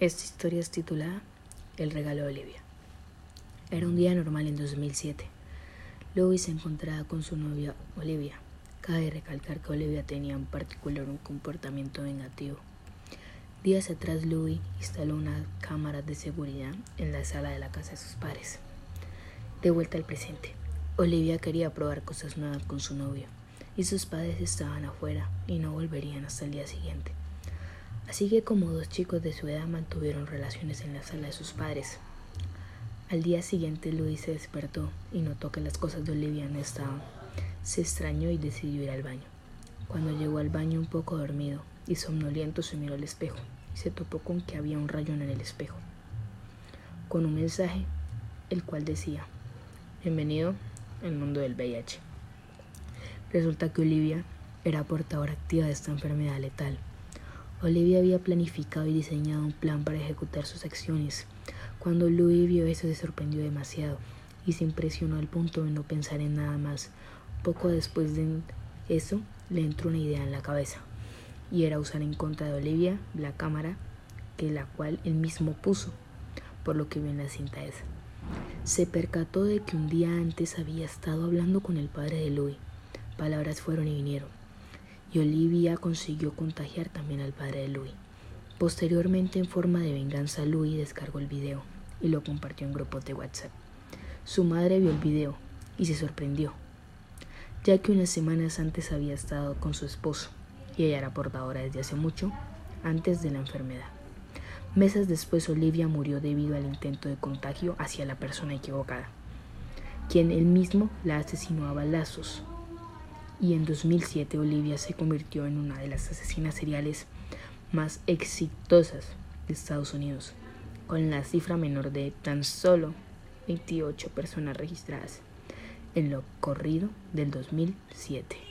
Esta historia es titulada El regalo de Olivia. Era un día normal en 2007. Louis se encontraba con su novia Olivia. Cabe recalcar que Olivia tenía en particular un comportamiento negativo. Días atrás, Louis instaló una cámara de seguridad en la sala de la casa de sus padres. De vuelta al presente, Olivia quería probar cosas nuevas con su novio, y sus padres estaban afuera y no volverían hasta el día siguiente. Así que como dos chicos de su edad mantuvieron relaciones en la sala de sus padres. Al día siguiente Luis se despertó y notó que las cosas de Olivia no estaban. Se extrañó y decidió ir al baño. Cuando llegó al baño un poco dormido y somnoliento se miró al espejo y se topó con que había un rayón en el espejo, con un mensaje el cual decía, bienvenido al mundo del VIH. Resulta que Olivia era portadora activa de esta enfermedad letal Olivia había planificado y diseñado un plan para ejecutar sus acciones. Cuando Louis vio eso se sorprendió demasiado y se impresionó al punto de no pensar en nada más. Poco después de eso le entró una idea en la cabeza y era usar en contra de Olivia la cámara que la cual él mismo puso, por lo que vio en la cinta esa. Se percató de que un día antes había estado hablando con el padre de Louis. Palabras fueron y vinieron y Olivia consiguió contagiar también al padre de Louis. Posteriormente, en forma de venganza, Louis descargó el video y lo compartió en grupos de WhatsApp. Su madre vio el video y se sorprendió, ya que unas semanas antes había estado con su esposo y ella era portadora desde hace mucho, antes de la enfermedad. Meses después Olivia murió debido al intento de contagio hacia la persona equivocada, quien él mismo la asesinó a balazos y en 2007 Olivia se convirtió en una de las asesinas seriales más exitosas de Estados Unidos, con la cifra menor de tan solo 28 personas registradas en lo corrido del 2007.